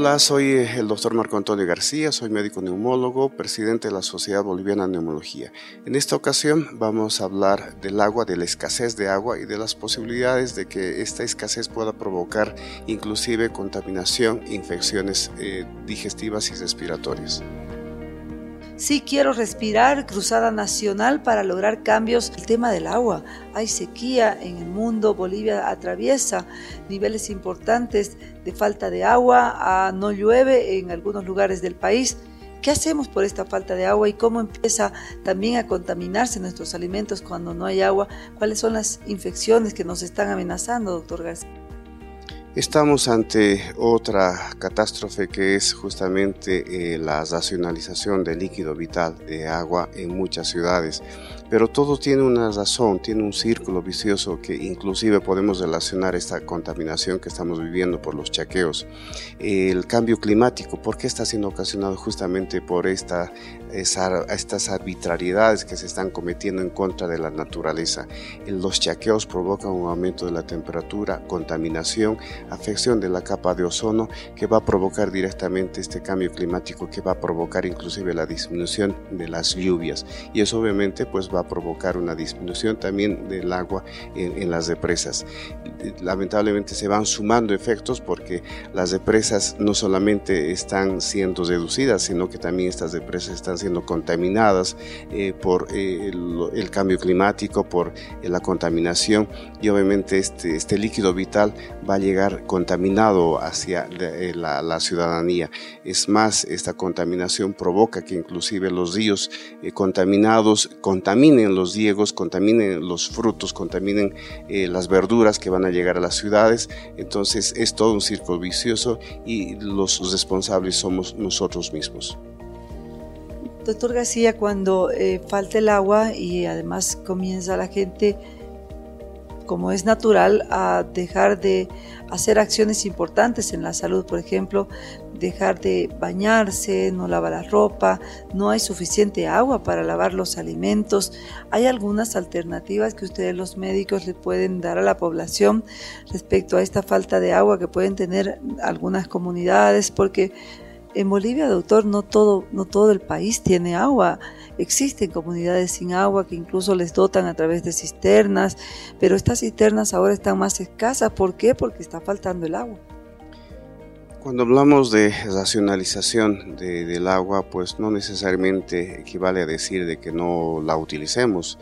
Hola, soy el doctor Marco Antonio García, soy médico neumólogo, presidente de la Sociedad Boliviana de Neumología. En esta ocasión vamos a hablar del agua, de la escasez de agua y de las posibilidades de que esta escasez pueda provocar inclusive contaminación, infecciones eh, digestivas y respiratorias. Sí quiero respirar, cruzada nacional para lograr cambios. El tema del agua. Hay sequía en el mundo. Bolivia atraviesa niveles importantes de falta de agua. Ah, no llueve en algunos lugares del país. ¿Qué hacemos por esta falta de agua y cómo empieza también a contaminarse nuestros alimentos cuando no hay agua? ¿Cuáles son las infecciones que nos están amenazando, doctor García? Estamos ante otra catástrofe que es justamente eh, la racionalización del líquido vital de agua en muchas ciudades. Pero todo tiene una razón, tiene un círculo vicioso que inclusive podemos relacionar esta contaminación que estamos viviendo por los chaqueos. El cambio climático, ¿por qué está siendo ocasionado justamente por esta, estas arbitrariedades que se están cometiendo en contra de la naturaleza? Los chaqueos provocan un aumento de la temperatura, contaminación, afección de la capa de ozono que va a provocar directamente este cambio climático que va a provocar inclusive la disminución de las lluvias y eso obviamente pues va a provocar una disminución también del agua en, las represas. Lamentablemente se van sumando efectos porque las represas no solamente están siendo reducidas, sino que también estas represas están siendo contaminadas eh, por eh, el, cambio climático, por eh, la contaminación y obviamente este, este líquido vital va a llegar contaminado hacia la, la, ciudadanía. Es más, esta contaminación provoca que inclusive los ríos contaminados contaminen contaminen los diegos, contaminen los frutos, contaminen eh, las verduras que van a llegar a las ciudades. Entonces es todo un círculo vicioso y los responsables somos nosotros mismos. Doctor García, cuando eh, falta el agua y además comienza la gente como es natural, a dejar de hacer acciones importantes en la salud, por ejemplo, dejar de bañarse, no lavar la ropa, no hay suficiente agua para lavar los alimentos. Hay algunas alternativas que ustedes los médicos le pueden dar a la población respecto a esta falta de agua que pueden tener algunas comunidades, porque en Bolivia, doctor, no todo, no todo el país tiene agua. Existen comunidades sin agua que incluso les dotan a través de cisternas, pero estas cisternas ahora están más escasas. ¿Por qué? Porque está faltando el agua. Cuando hablamos de racionalización del agua, pues no necesariamente equivale a decir de que no la utilicemos.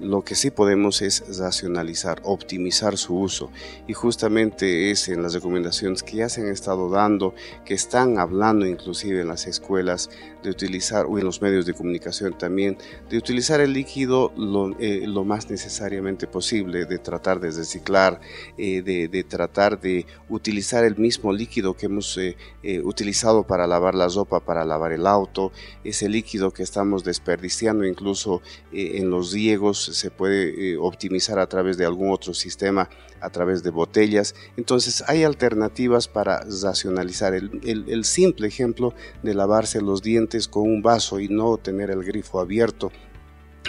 Lo que sí podemos es racionalizar, optimizar su uso. Y justamente es en las recomendaciones que ya se han estado dando, que están hablando inclusive en las escuelas, de utilizar, o en los medios de comunicación también, de utilizar el líquido lo, eh, más necesariamente posible, de tratar de reciclar, eh, de, tratar de utilizar el mismo líquido que hemos eh, utilizado para lavar la ropa, para lavar el auto, ese líquido que estamos desperdiciando incluso en los riegos se puede eh, optimizar a través de algún otro sistema, a través de botellas. Entonces hay alternativas para racionalizar. el simple ejemplo de lavarse los dientes con un vaso y no tener el grifo abierto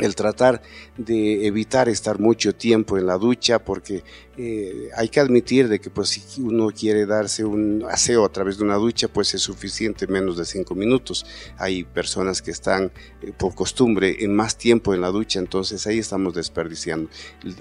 el tratar de evitar estar mucho tiempo en la ducha porque eh, hay que admitir de que pues si uno quiere darse un aseo a través de una ducha pues es suficiente menos de cinco minutos. Hay personas que están eh, por costumbre en más tiempo en la ducha entonces ahí estamos desperdiciando.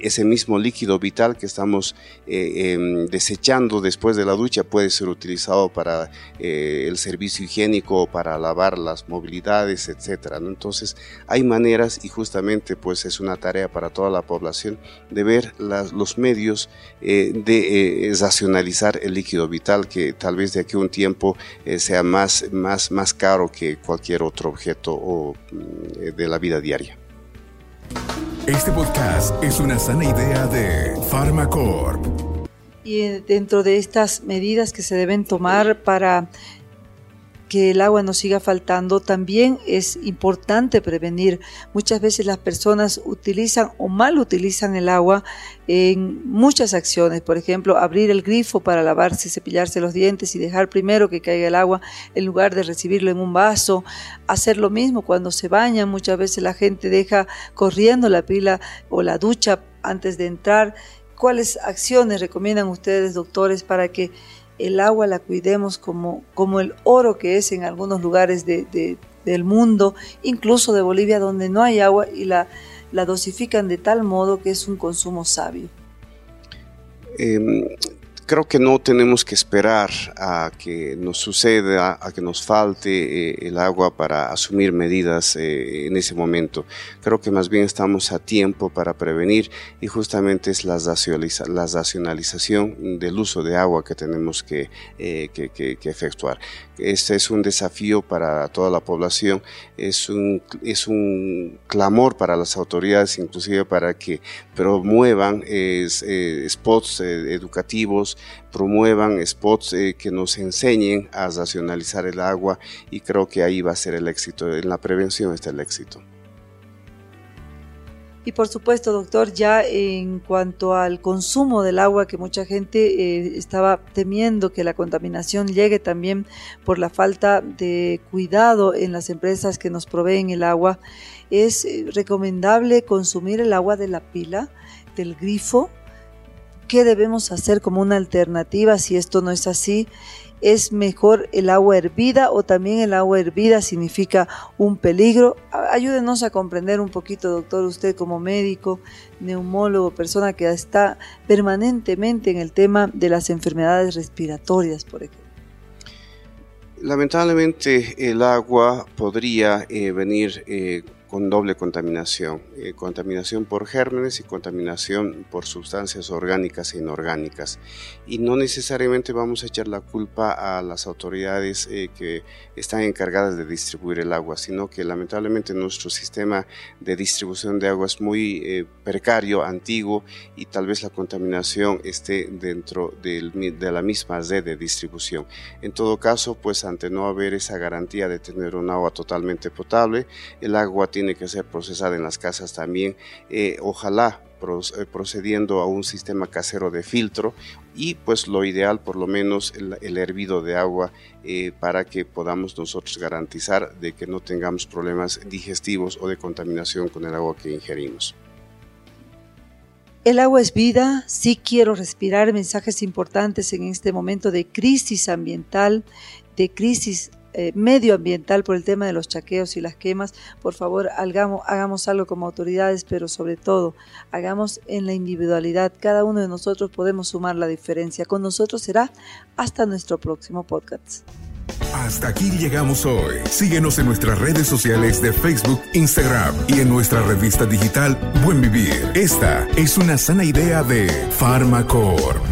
Ese mismo líquido vital que estamos eh, em, desechando después de la ducha puede ser utilizado para el servicio higiénico para lavar las movilidades etcétera entonces hay maneras y justamente pues es una tarea para toda la población de ver los medios eh, de eh, racionalizar el líquido vital que tal vez de aquí a un tiempo eh, sea más, más, más caro que cualquier otro objeto o, mm, de la vida diaria. Este podcast es una sana idea de Pharmacorp. Y dentro de estas medidas que se deben tomar para que el agua no siga faltando, también es importante prevenir. Muchas veces las personas utilizan o mal utilizan el agua en muchas acciones. Por ejemplo, abrir el grifo para lavarse, cepillarse los dientes y dejar primero que caiga el agua en lugar de recibirlo en un vaso. Hacer lo mismo cuando se bañan. Muchas veces la gente deja corriendo la pila o la ducha antes de entrar. ¿Cuáles acciones recomiendan ustedes, doctores, para que el agua la cuidemos como, como el oro que es en algunos lugares de, del mundo, incluso de Bolivia donde no hay agua y la, la dosifican de tal modo que es un consumo sabio. Em, creo que no tenemos que esperar a que nos suceda, a que nos falte eh, el agua para asumir medidas eh, en ese momento. Creo que más bien estamos a tiempo para prevenir y justamente es la, racionalización del uso de agua que tenemos eh, que, que, efectuar. Este es un desafío para toda la población, es un, es un clamor para las autoridades, inclusive para que promuevan spots educativos, promuevan spots eh, que nos enseñen a racionalizar el agua y creo que ahí va a ser el éxito, en la prevención está el éxito. Y por supuesto, doctor, ya en cuanto al consumo del agua, que mucha gente eh, estaba temiendo que la contaminación llegue también por la falta de cuidado en las empresas que nos proveen el agua, es eh, recomendable consumir el agua de la pila, del grifo, ¿Qué debemos hacer como una alternativa si esto no es así? ¿Es mejor el agua hervida o también el agua hervida significa un peligro? Ayúdenos a comprender un poquito, doctor, usted como médico, neumólogo, persona que está permanentemente en el tema de las enfermedades respiratorias, por ejemplo. Lamentablemente el agua podría eh, venir eh, con doble contaminación, eh, contaminación por gérmenes y contaminación por sustancias orgánicas e inorgánicas. Y no necesariamente vamos a echar la culpa a las autoridades eh, que están encargadas de distribuir el agua, sino que lamentablemente nuestro sistema de distribución de agua es muy eh, precario, antiguo y tal vez la contaminación esté dentro de la misma red de distribución. En todo caso, pues ante no haber esa garantía de tener un agua totalmente potable, el agua tiene tiene que ser procesada en las casas también. Eh, ojalá eh, procediendo a un sistema casero de filtro y pues lo ideal por lo menos el, hervido de agua eh, para que podamos nosotros garantizar de que no tengamos problemas digestivos o de contaminación con el agua que ingerimos. El agua es vida, sí quiero respirar mensajes importantes en este momento de crisis ambiental, de crisis eh, medioambiental por el tema de los chaqueos y las quemas, por favor hagamos, hagamos algo como autoridades, pero sobre todo hagamos en la individualidad. Cada uno de nosotros podemos sumar la diferencia. Con nosotros será hasta nuestro próximo podcast. Hasta aquí llegamos hoy. Síguenos en nuestras redes sociales de Facebook, Instagram y en nuestra revista digital Buen Vivir. Esta es una sana idea de Farmacor.